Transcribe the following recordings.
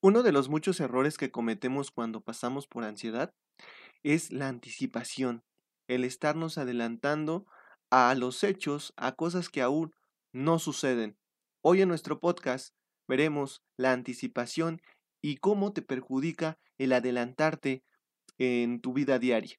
Uno de los muchos errores que cometemos cuando pasamos por ansiedad es la anticipación, el estarnos adelantando a los hechos, a cosas que aún no suceden. Hoy en nuestro podcast veremos la anticipación y cómo te perjudica el adelantarte en tu vida diaria.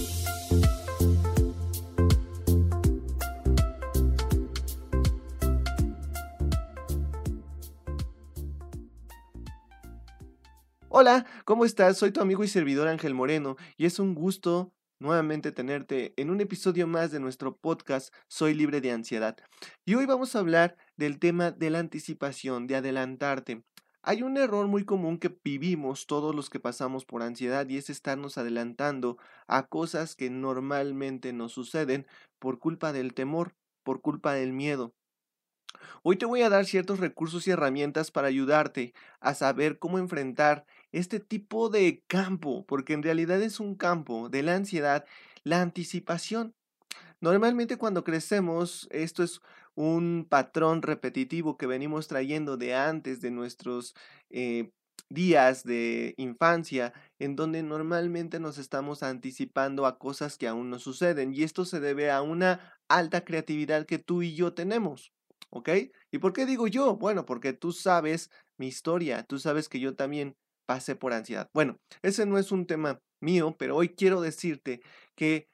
Hola, ¿cómo estás? Soy tu amigo y servidor Ángel Moreno y es un gusto nuevamente tenerte en un episodio más de nuestro podcast Soy libre de ansiedad. Y hoy vamos a hablar del tema de la anticipación, de adelantarte. Hay un error muy común que vivimos todos los que pasamos por ansiedad y es estarnos adelantando a cosas que normalmente nos suceden por culpa del temor, por culpa del miedo. Hoy te voy a dar ciertos recursos y herramientas para ayudarte a saber cómo enfrentar este tipo de campo, porque en realidad es un campo de la ansiedad, la anticipación. Normalmente cuando crecemos, esto es un patrón repetitivo que venimos trayendo de antes de nuestros eh, días de infancia, en donde normalmente nos estamos anticipando a cosas que aún no suceden. Y esto se debe a una alta creatividad que tú y yo tenemos. ¿Ok? ¿Y por qué digo yo? Bueno, porque tú sabes mi historia, tú sabes que yo también pasé por ansiedad. Bueno, ese no es un tema mío, pero hoy quiero decirte que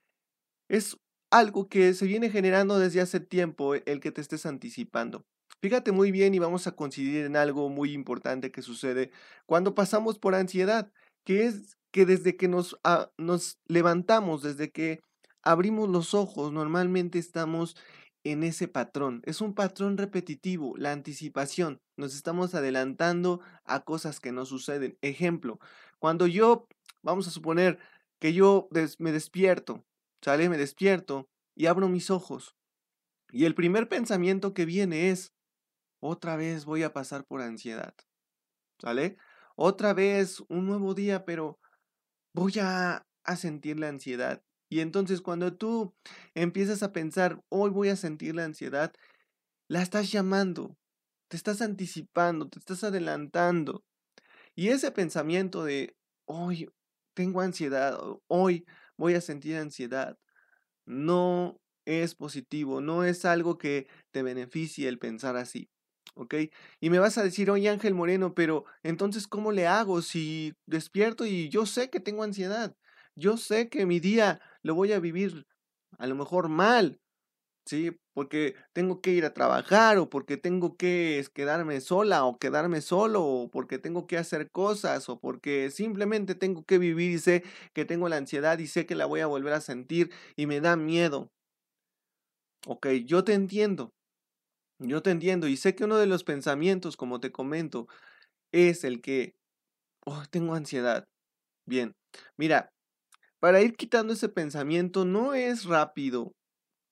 es algo que se viene generando desde hace tiempo e, el que te estés anticipando. Fíjate muy bien y vamos a coincidir en algo muy importante que sucede cuando pasamos por ansiedad, que es que desde que nos, ah, nos levantamos, desde que abrimos los ojos, normalmente estamos en ese patrón. Es un patrón repetitivo, la anticipación. Nos estamos adelantando a cosas que no suceden. Ejemplo, cuando yo, vamos a suponer que yo me despierto, ¿sale? Me despierto y abro mis ojos. Y el primer pensamiento que viene es, otra vez voy a pasar por ansiedad, ¿sale? Otra vez un nuevo día, pero voy a, a sentir la ansiedad. Y entonces cuando tú empiezas a pensar, hoy voy a sentir la ansiedad, la estás llamando, te estás anticipando, te estás adelantando. Y ese pensamiento de, hoy tengo ansiedad, hoy voy a sentir ansiedad, no es positivo, no es algo que te beneficie el pensar así. ¿Ok? Y me vas a decir, oye Ángel Moreno, pero entonces, ¿cómo le hago si despierto y yo sé que tengo ansiedad? Yo sé que mi día lo voy a vivir a lo mejor mal, ¿sí? Porque tengo que ir a trabajar o porque tengo que quedarme sola o quedarme solo o porque tengo que hacer cosas o porque simplemente tengo que vivir y sé que tengo la ansiedad y sé que la voy a volver a sentir y me da miedo. Ok, yo te entiendo. Yo te entiendo y sé que uno de los pensamientos, como te comento, es el que, oh, tengo ansiedad. Bien, mira, para ir quitando ese pensamiento no es rápido,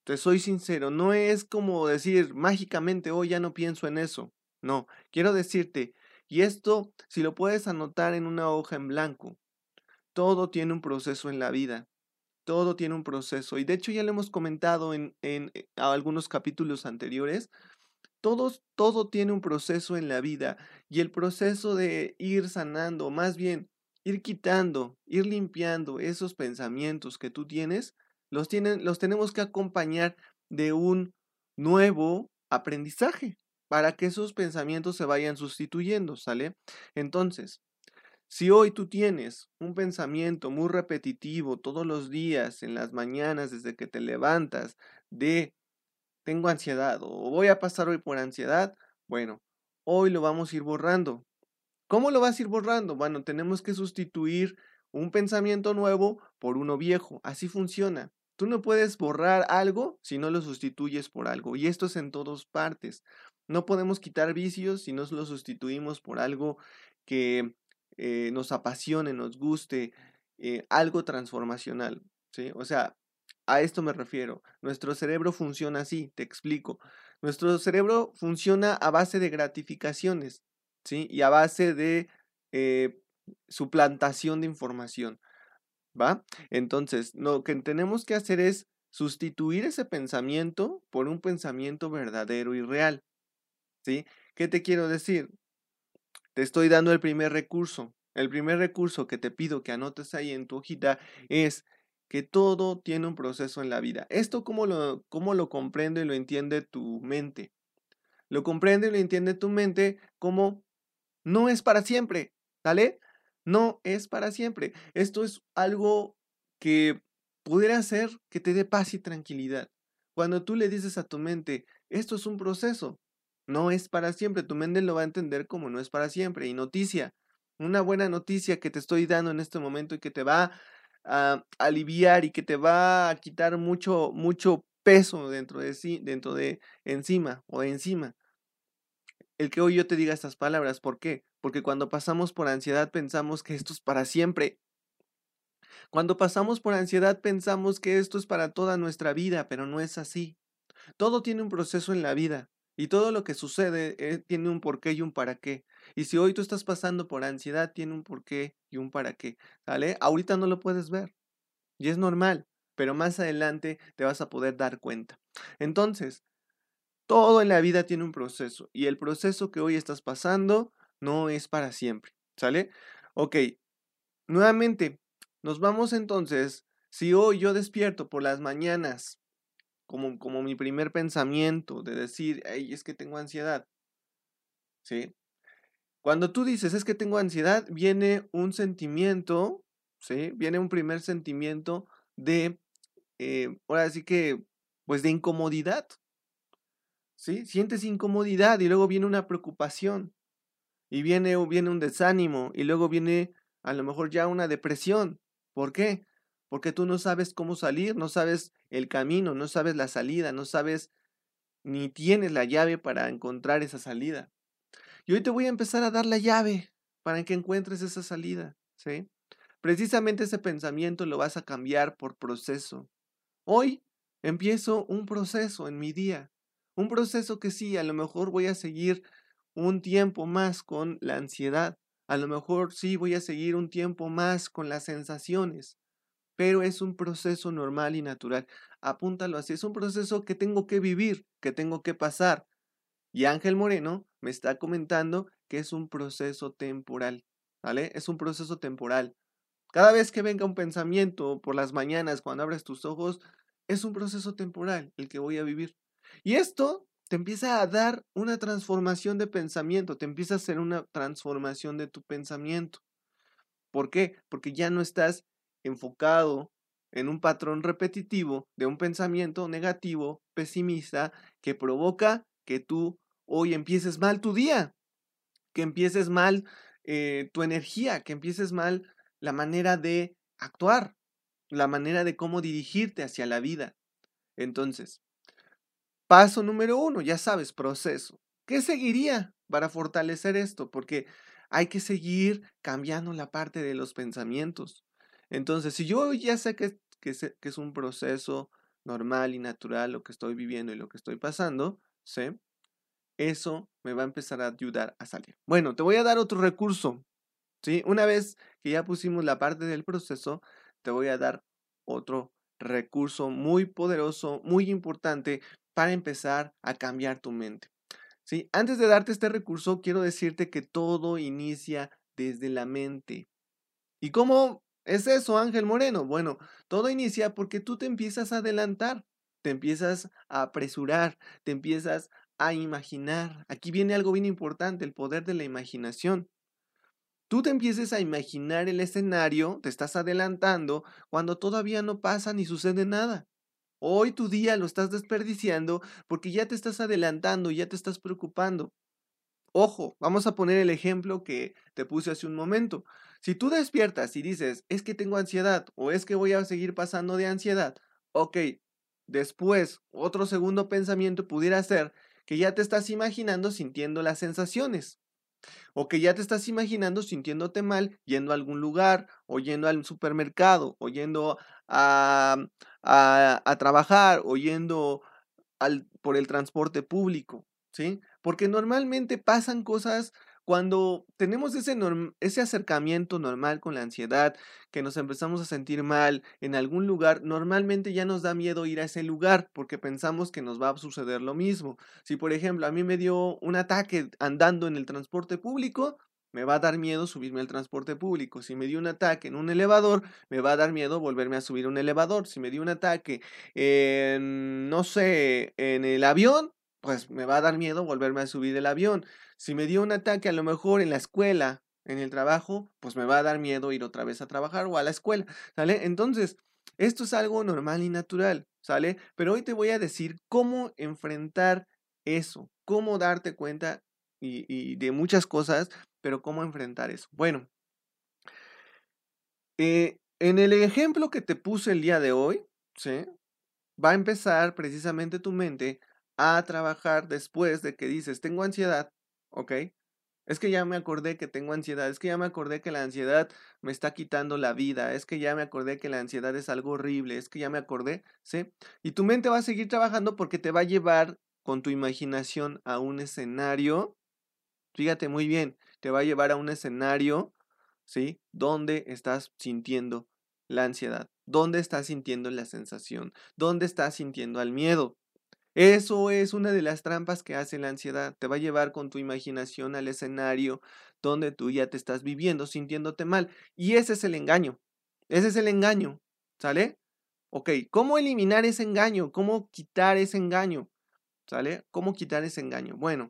te soy sincero, no es como decir mágicamente, hoy ya no pienso en eso. No, quiero decirte, y esto si lo puedes anotar en una hoja en blanco, todo tiene un proceso en la vida, todo tiene un proceso, y de hecho ya lo hemos comentado en, en, eh, algunos capítulos anteriores, todos, todo tiene un proceso en la vida, y el proceso de ir sanando, más bien ir quitando, ir limpiando esos pensamientos que tú tienes, los, tienen, los tenemos que acompañar de un nuevo aprendizaje para que esos pensamientos se vayan sustituyendo, ¿sale? Entonces, si hoy tú tienes un pensamiento muy repetitivo todos los días, en las mañanas, desde que te levantas, de tengo ansiedad o voy a pasar hoy por ansiedad, bueno, hoy lo vamos a ir borrando. ¿Cómo lo vas a ir borrando? Bueno, tenemos que sustituir un pensamiento nuevo por uno viejo. Así funciona. Tú no puedes borrar algo si no lo sustituyes por algo. Y esto es en todas partes. No podemos quitar vicios si no lo sustituimos por algo que eh, nos apasione, nos guste, eh, algo transformacional. ¿sí? O sea, A esto me refiero. Nuestro cerebro funciona así, te explico. Nuestro cerebro funciona a base de gratificaciones, ¿sí? Y a base de eh, suplantación de información, ¿va? Entonces, lo que tenemos que hacer es sustituir ese pensamiento por un pensamiento verdadero y real, ¿sí? ¿Qué te quiero decir? Te estoy dando el primer recurso. El primer recurso que te pido que anotes ahí en tu hojita es que todo tiene un proceso en la vida. ¿Esto cómo lo, cómo lo comprende y lo entiende tu mente? Lo comprende y lo entiende tu mente como no es para siempre, ¿vale? No es para siempre. Esto es algo que pudiera ser que te dé paz y tranquilidad. Cuando tú le dices a tu mente, esto es un proceso, no es para siempre, tu mente lo va a entender como no es para siempre. Y noticia, una buena noticia que te estoy dando en este momento y que te va a aliviar y que te va a quitar mucho, mucho peso dentro de sí, dentro de encima o de encima. El que hoy yo te diga estas palabras, ¿por qué? Porque cuando pasamos por ansiedad pensamos que esto es para siempre. Cuando pasamos por ansiedad pensamos que esto es para toda nuestra vida, pero no es así. Todo tiene un proceso en la vida. Y todo lo que sucede eh, tiene un porqué y un para qué. Y si hoy tú estás pasando por ansiedad, tiene un porqué y un para qué. ¿Sale? Ahorita no lo puedes ver. Y es normal. Pero más adelante te vas a poder dar cuenta. Entonces, todo en la vida tiene un proceso. Y el proceso que hoy estás pasando no es para siempre. ¿Sale? Ok. Nuevamente, nos vamos entonces. Si hoy yo despierto por las mañanas como, como mi primer pensamiento de decir, hey, es que tengo ansiedad. ¿Sí? Cuando tú dices, es que tengo ansiedad, viene un sentimiento, ¿sí? Viene un primer sentimiento de, eh, ahora sí que, pues de incomodidad. ¿Sí? Sientes incomodidad y luego viene una preocupación. Y viene, viene un desánimo y luego viene a lo mejor ya una depresión. ¿Por qué? porque tú no sabes cómo salir, no sabes el camino, no sabes la salida, no sabes ni tienes la llave para encontrar esa salida. Y hoy te voy a empezar a dar la llave para que encuentres esa salida, ¿sí? Precisamente ese pensamiento lo vas a cambiar por proceso. Hoy empiezo un proceso en mi día, un proceso que sí, a lo mejor voy a seguir un tiempo más con la ansiedad, a lo mejor sí voy a seguir un tiempo más con las sensaciones, pero es un proceso normal y natural. Apúntalo así, es un proceso que tengo que vivir, que tengo que pasar. Y Ángel Moreno me está comentando que es un proceso temporal, ¿vale? Es un proceso temporal. Cada vez que venga un pensamiento por las mañanas, cuando abres tus ojos, es un proceso temporal el que voy a vivir. Y esto te empieza a dar una transformación de pensamiento, te empieza a hacer una transformación de tu pensamiento. ¿Por qué? Porque ya no estás enfocado en un patrón repetitivo de un pensamiento negativo, pesimista, que provoca que tú hoy empieces mal tu día, que empieces mal eh, tu energía, que empieces mal la manera de actuar, la manera de cómo dirigirte hacia la vida. Entonces, paso número uno, ya sabes, proceso. ¿Qué seguiría para fortalecer esto? Porque hay que seguir cambiando la parte de los pensamientos. Entonces, si yo ya sé que, que, es un proceso normal y natural lo que estoy viviendo y lo que estoy pasando, ¿sí? Eso me va a empezar a ayudar a salir. Bueno, te voy a dar otro recurso, ¿sí? Una vez que ya pusimos la parte del proceso, te voy a dar otro recurso muy poderoso, muy importante para empezar a cambiar tu mente. ¿Sí? Antes de darte este recurso, quiero decirte que todo inicia desde la mente. ¿Y cómo es eso, Ángel Moreno. Bueno, todo inicia porque tú te empiezas a adelantar, te empiezas a apresurar, te empiezas a imaginar. Aquí viene algo bien importante, el poder de la imaginación. Tú te empieces a imaginar el escenario, te estás adelantando cuando todavía no pasa ni sucede nada. Hoy tu día lo estás desperdiciando porque ya te estás adelantando, ya te estás preocupando. Ojo, vamos a poner el ejemplo que te puse hace un momento. Si tú despiertas y dices, es que tengo ansiedad o es que voy a seguir pasando de ansiedad, ok, después otro segundo pensamiento pudiera ser que ya te estás imaginando sintiendo las sensaciones. O que ya te estás imaginando sintiéndote mal yendo a algún lugar, o yendo al supermercado, o yendo a, a, a trabajar, o yendo al, por el transporte público, ¿sí? Porque normalmente pasan cosas cuando tenemos ese, ese acercamiento normal con la ansiedad, que nos empezamos a sentir mal en algún lugar, normalmente ya nos da miedo ir a ese lugar porque pensamos que nos va a suceder lo mismo. Si por ejemplo a mí me dio un ataque andando en el transporte público, me va a dar miedo subirme al transporte público. Si me dio un ataque en un elevador, me va a dar miedo volverme a subir un elevador. Si me dio un ataque en, no sé, en el avión, pues me va a dar miedo volverme a subir el avión. Si me dio un ataque a lo mejor en la escuela, en el trabajo, pues me va a dar miedo ir otra vez a trabajar o a la escuela, ¿sale? Entonces, esto es algo normal y natural, ¿sale? Pero hoy te voy a decir cómo enfrentar eso, cómo darte cuenta y, de muchas cosas, pero cómo enfrentar eso. Bueno, eh, en el ejemplo que te puse el día de hoy, ¿sí? Va a empezar precisamente tu mente a trabajar después de que dices, tengo ansiedad, ¿ok? Es que ya me acordé que tengo ansiedad, es que ya me acordé que la ansiedad me está quitando la vida, es que ya me acordé que la ansiedad es algo horrible, es que ya me acordé, ¿sí? Y tu mente va a seguir trabajando porque te va a llevar con tu imaginación a un escenario, fíjate muy bien, te va a llevar a un escenario, ¿sí? Donde estás sintiendo la ansiedad, donde estás sintiendo la sensación, donde estás sintiendo el miedo. Eso es una de las trampas que hace la ansiedad. Te va a llevar con tu imaginación al escenario donde tú ya te estás viviendo, sintiéndote mal. Y ese es el engaño. Ese es el engaño. ¿Sale? Ok, ¿cómo eliminar ese engaño? ¿Cómo quitar ese engaño? ¿Sale? ¿Cómo quitar ese engaño? Bueno,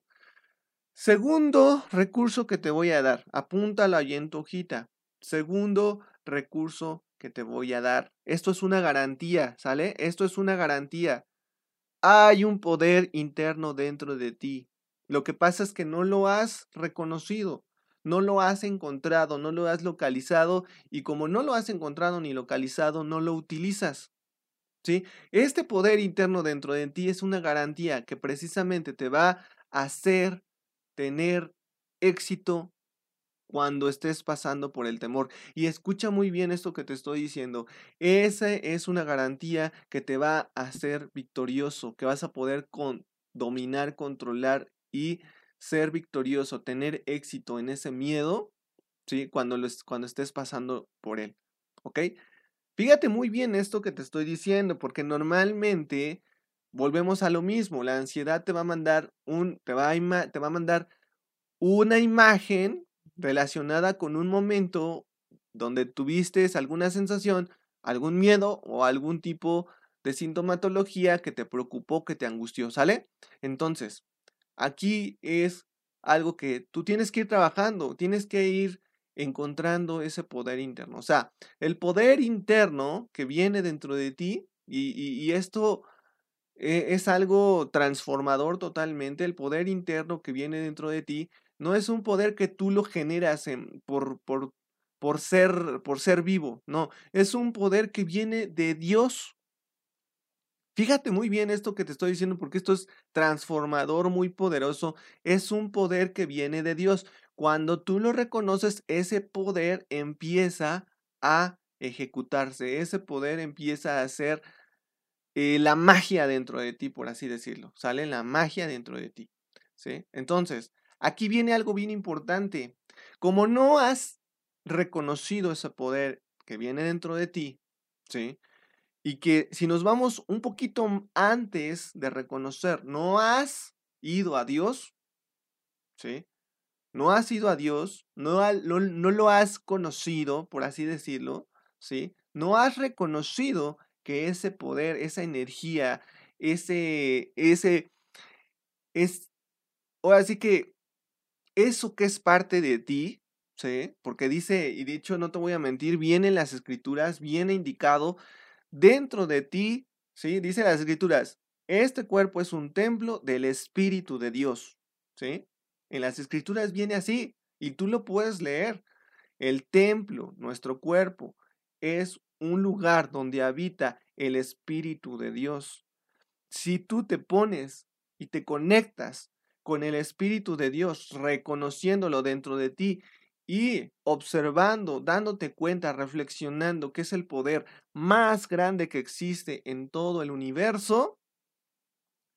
segundo recurso que te voy a dar, apúntalo ahí en tu hojita. Segundo recurso que te voy a dar. Esto es una garantía, ¿sale? Esto es una garantía. Hay un poder interno dentro de ti. Lo que pasa es que no lo has reconocido, no lo has encontrado, no lo has localizado y como no lo has encontrado ni localizado, no lo utilizas. ¿Sí? Este poder interno dentro de ti es una garantía que precisamente te va a hacer tener éxito cuando estés pasando por el temor. Y escucha muy bien esto que te estoy diciendo. Esa es una garantía que te va a hacer victorioso, que vas a poder con, dominar, controlar y ser victorioso, tener éxito en ese miedo, ¿sí? Cuando, cuando estés pasando por él, ¿ok? Fíjate muy bien esto que te estoy diciendo, porque normalmente volvemos a lo mismo. La ansiedad te va a mandar un, te va te va a mandar una imagen relacionada con un momento donde tuviste alguna sensación, algún miedo o algún tipo de sintomatología que te preocupó, que te angustió, ¿sale? Entonces, aquí es algo que tú tienes que ir trabajando, tienes que ir encontrando ese poder interno. O sea, el poder interno que viene dentro de ti, y, esto eh, es algo transformador totalmente, el poder interno que viene dentro de ti no es un poder que tú lo generas por, por, por, ser, por ser vivo, no, es un poder que viene de Dios. Fíjate muy bien esto que te estoy diciendo porque esto es transformador, muy poderoso. Es un poder que viene de Dios. Cuando tú lo reconoces, ese poder empieza a ejecutarse. Ese poder empieza a hacer eh, la magia dentro de ti, por así decirlo. Sale la magia dentro de ti. ¿sí? Entonces, Aquí viene algo bien importante. Como no has reconocido ese poder que viene dentro de ti, ¿sí? Y que si nos vamos un poquito antes de reconocer, no has ido a Dios, ¿sí? No has ido a Dios, no, lo has conocido, por así decirlo, ¿sí? No has reconocido que ese poder, esa energía, ese, ese, es, ahora sí que eso que es parte de ti, ¿sí? Porque dice, y de hecho no te voy a mentir, viene en las escrituras, viene indicado dentro de ti, ¿sí? Dice las escrituras, este cuerpo es un templo del Espíritu de Dios, ¿sí? En las escrituras viene así y tú lo puedes leer. El templo, nuestro cuerpo, es un lugar donde habita el Espíritu de Dios. Si tú te pones y te conectas con el Espíritu de Dios, reconociéndolo dentro de ti y observando, dándote cuenta, reflexionando que es el poder más grande que existe en todo el universo,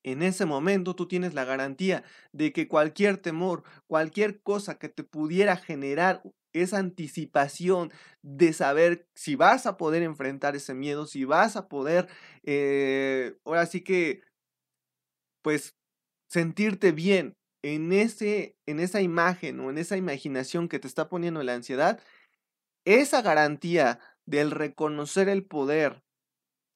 en ese momento tú tienes la garantía de que cualquier temor, cualquier cosa que te pudiera generar esa anticipación de saber si vas a poder enfrentar ese miedo, si vas a poder, eh, ahora sí que, pues, sentirte bien en, ese, en esa imagen o en esa imaginación que te está poniendo la ansiedad, esa garantía del reconocer el poder,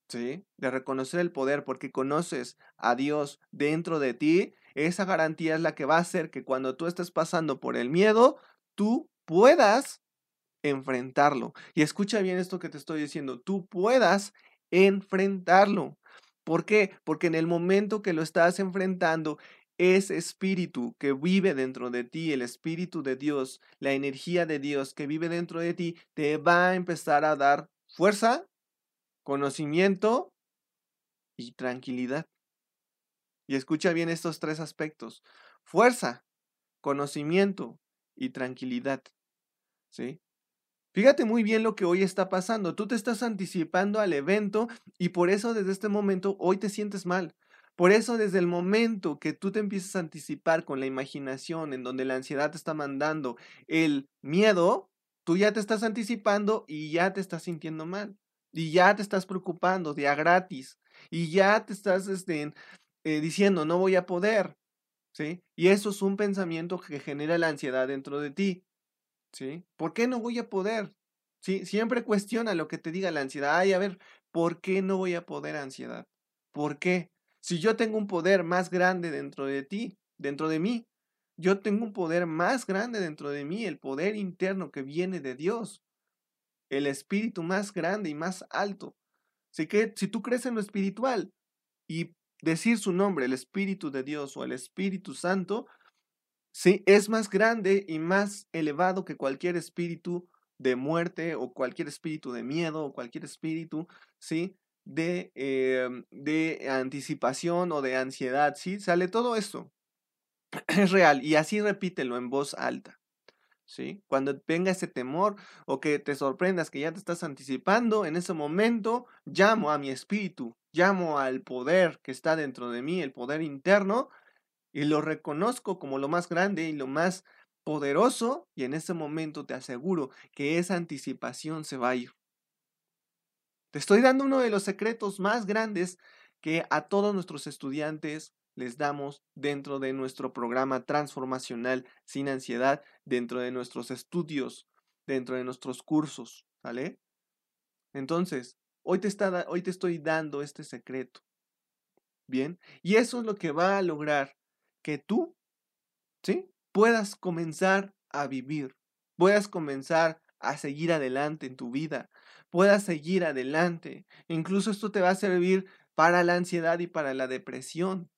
¿sí? De reconocer el poder porque conoces a Dios dentro de ti, esa garantía es la que va a hacer que cuando tú estés pasando por el miedo, tú puedas enfrentarlo. Y escucha bien esto que te estoy diciendo, tú puedas enfrentarlo. ¿Por qué? Porque en el momento que lo estás enfrentando, ese espíritu que vive dentro de ti, el espíritu de Dios, la energía de Dios que vive dentro de ti, te va a empezar a dar fuerza, conocimiento y tranquilidad. Y escucha bien estos tres aspectos. Fuerza, conocimiento y tranquilidad. ¿Sí? Fíjate muy bien lo que hoy está pasando. Tú te estás anticipando al evento y por eso desde este momento hoy te sientes mal. Por eso desde el momento que tú te empiezas a anticipar con la imaginación en donde la ansiedad te está mandando el miedo, tú ya te estás anticipando y ya te estás sintiendo mal. Y ya te estás preocupando día gratis. Y ya te estás este, eh, diciendo, no voy a poder. ¿Sí? Y eso es un pensamiento que genera la ansiedad dentro de ti. ¿Sí? ¿Por qué no voy a poder? ¿Sí? Siempre cuestiona lo que te diga la ansiedad. Ay, a ver, ¿por qué no voy a poder ansiedad? ¿Por qué? Si yo tengo un poder más grande dentro de ti, dentro de mí, yo tengo un poder más grande dentro de mí, el poder interno que viene de Dios, el espíritu más grande y más alto. Así que si tú crees en lo espiritual y decir su nombre, el Espíritu de Dios o el Espíritu Santo, sí, es más grande y más elevado que cualquier espíritu de muerte o cualquier espíritu de miedo o cualquier espíritu, ¿sí? de, em, de anticipación o de ansiedad, ¿sí? Sale todo esto. Es real y así repítelo en voz alta. ¿Sí? Cuando venga ese temor o que te sorprendas que ya te estás anticipando, en ese momento llamo a mi espíritu, llamo al poder que está dentro de mí, el poder interno, y lo reconozco como lo más grande y lo más poderoso, y en ese momento te aseguro que esa anticipación se va a ir. Te estoy dando uno de los secretos más grandes que a todos nuestros estudiantes les damos dentro de nuestro programa transformacional sin ansiedad, dentro de nuestros estudios, dentro de nuestros cursos, ¿vale? Entonces, hoy te, está, hoy te estoy dando este secreto. Bien, y eso es lo que va a lograr que tú, ¿sí? Puedas comenzar a vivir, puedas comenzar a seguir adelante en tu vida, puedas seguir adelante. Incluso esto te va a servir para la ansiedad y para la depresión.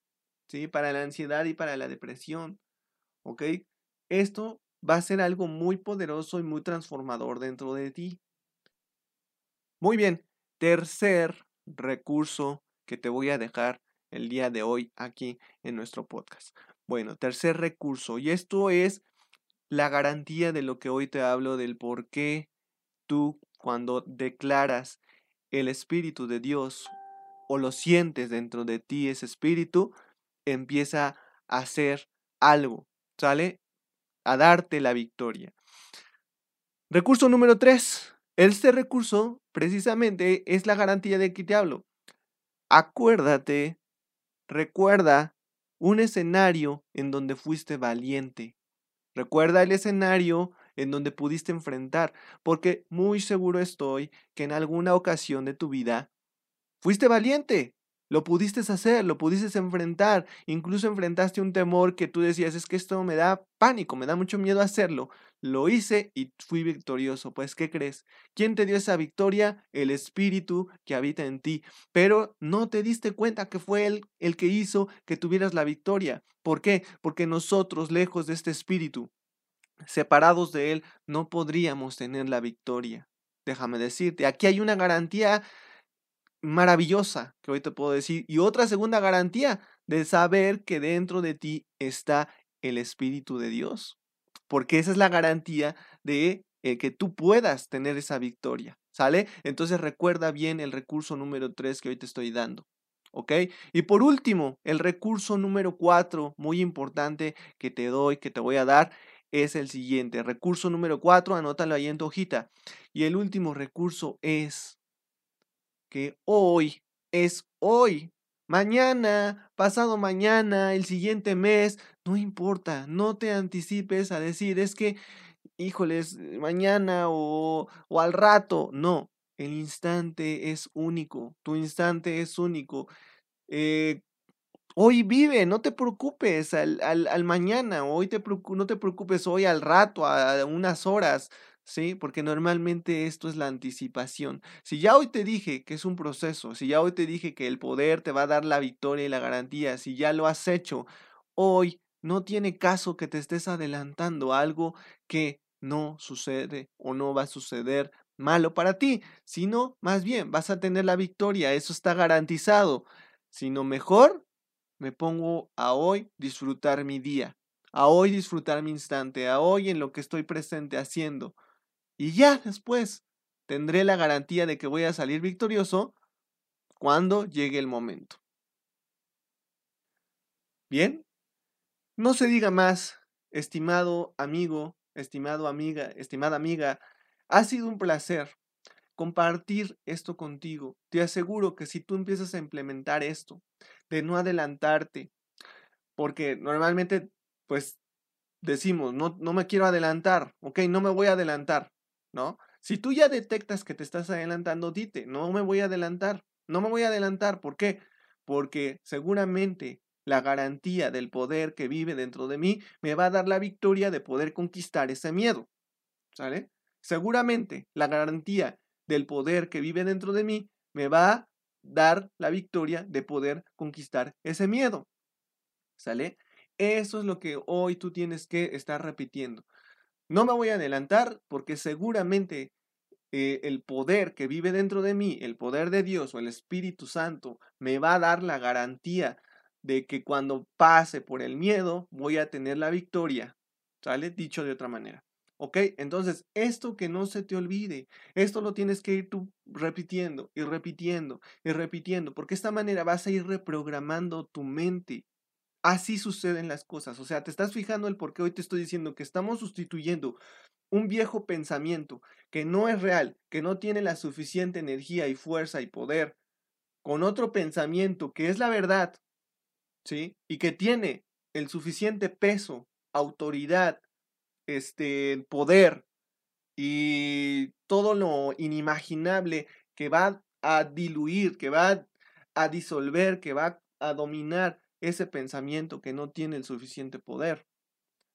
¿Sí? Para la ansiedad y para la depresión. ¿Ok? Esto va a ser algo muy poderoso y muy transformador dentro de ti. Muy bien. Tercer recurso que te voy a dejar el día de hoy aquí en nuestro podcast. Bueno, tercer recurso. Y esto es la garantía de lo que hoy te hablo del por qué tú cuando declaras el Espíritu de Dios o lo sientes dentro de ti, ese Espíritu empieza a hacer algo, ¿sale? A darte la victoria. Recurso número tres. Este recurso precisamente es la garantía de que te hablo. Acuérdate, recuerda un escenario en donde fuiste valiente. Recuerda el escenario en donde pudiste enfrentar, porque muy seguro estoy que en alguna ocasión de tu vida fuiste valiente, lo pudiste hacer, lo pudiste enfrentar, incluso enfrentaste un temor que tú decías, es que esto me da pánico, me da mucho miedo hacerlo. Lo hice y fui victorioso. Pues, ¿qué crees? ¿Quién te dio esa victoria? El espíritu que habita en ti. Pero no te diste cuenta que fue él el que hizo que tuvieras la victoria. ¿Por qué? Porque nosotros, lejos de este espíritu, separados de Él, no podríamos tener la victoria. Déjame decirte, aquí hay una garantía maravillosa que hoy te puedo decir. Y otra segunda garantía de saber que dentro de ti está el Espíritu de Dios. Porque esa es la garantía de eh, que tú puedas tener esa victoria. ¿Sale? Entonces recuerda bien el recurso número 3 que hoy te estoy dando. ¿Ok? Y por último, el recurso número 4, muy importante que te doy, que te voy a dar, es el siguiente. Recurso número 4, anótalo ahí en tu hojita. Y el último recurso es que hoy es hoy. Mañana, pasado mañana, el siguiente mes, no importa, no te anticipes a decir, es que híjoles, mañana o, o al rato. No, el instante es único, tu instante es único. Eh, hoy vive, no te preocupes al, al, al mañana, hoy te, no te preocupes hoy al rato, a unas horas, ¿sí? Porque normalmente esto es la anticipación. Si ya hoy te dije que es un proceso, si ya hoy te dije que el poder te va a dar la victoria y la garantía, si ya lo has hecho, hoy no tiene caso que te estés adelantando algo que no sucede o no va a suceder malo para ti, sino más bien vas a tener la victoria, eso está garantizado. Sino mejor me pongo a hoy disfrutar mi día, a hoy disfrutar mi instante, a hoy en lo que estoy presente haciendo. Y ya después tendré la garantía de que voy a salir victorioso cuando llegue el momento. Bien, no se diga más, estimado amigo, estimado amiga, estimada amiga, ha sido un placer compartir esto contigo. Te aseguro que si tú empiezas a implementar esto, de no adelantarte, porque normalmente pues decimos, no, no me quiero adelantar, ok, no me voy a adelantar, ¿no? Si tú ya detectas que te estás adelantando, dite, no me voy a adelantar, no me voy a adelantar, ¿por qué? Porque seguramente la garantía del poder que vive dentro de mí me va a dar la victoria de poder conquistar ese miedo. ¿Sale? Seguramente la garantía del poder que vive dentro de mí me va a dar la victoria de poder conquistar ese miedo. ¿Sale? Eso es lo que hoy tú tienes que estar repitiendo. No me voy a adelantar porque seguramente eh, el poder que vive dentro de mí, el poder de Dios o el Espíritu Santo, me va a dar la garantía de que cuando pase por el miedo voy a tener la victoria. ¿Sale? Dicho de otra manera. ¿Ok? Entonces, esto que no se te olvide, esto lo tienes que ir tú repitiendo y repitiendo y repitiendo, porque de esta manera vas a ir reprogramando tu mente. Así suceden las cosas. O sea, te estás fijando el por qué hoy te estoy diciendo que estamos sustituyendo un viejo pensamiento que no es real, que no tiene la suficiente energía y fuerza y poder, con otro pensamiento que es la verdad, ¿sí? Y que tiene el suficiente peso, autoridad, este, poder y todo lo inimaginable que va a diluir, que va a disolver, que va a dominar ese pensamiento que no tiene el suficiente poder.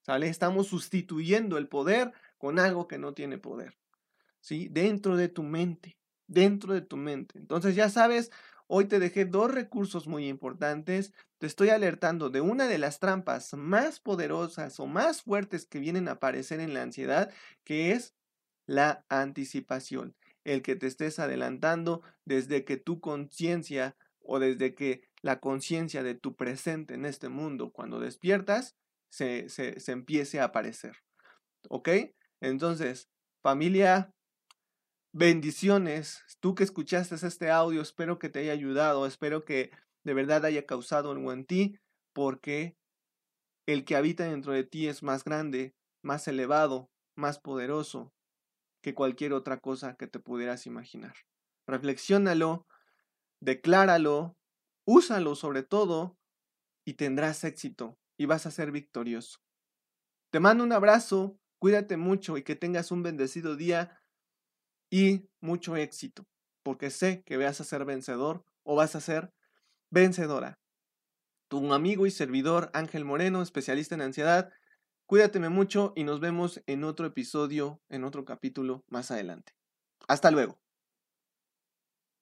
¿Sale? Estamos sustituyendo el poder con algo que no tiene poder. ¿Sí? Dentro de tu mente, dentro de tu mente. Entonces ya sabes Hoy te dejé dos recursos muy importantes. Te estoy alertando de una de las trampas más poderosas o más fuertes que vienen a aparecer en la ansiedad, que es la anticipación. El que te estés adelantando desde que tu conciencia o desde que la conciencia de tu presente en este mundo, cuando despiertas, se, se, empiece a aparecer. ¿Ok? Entonces, familia, Bendiciones. Tú que escuchaste este audio, espero que te haya ayudado, espero que de verdad haya causado algo en ti, porque el que habita dentro de ti es más grande, más elevado, más poderoso que cualquier otra cosa que te pudieras imaginar. Reflexiónalo, decláralo, úsalo sobre todo y tendrás éxito y vas a ser victorioso. Te mando un abrazo, cuídate mucho y que tengas un bendecido día y mucho éxito, porque sé que vas a ser vencedor o vas a ser vencedora. Tu amigo y servidor Ángel Moreno, especialista en ansiedad, cuídateme mucho y nos vemos en otro episodio, en otro capítulo más adelante. Hasta luego.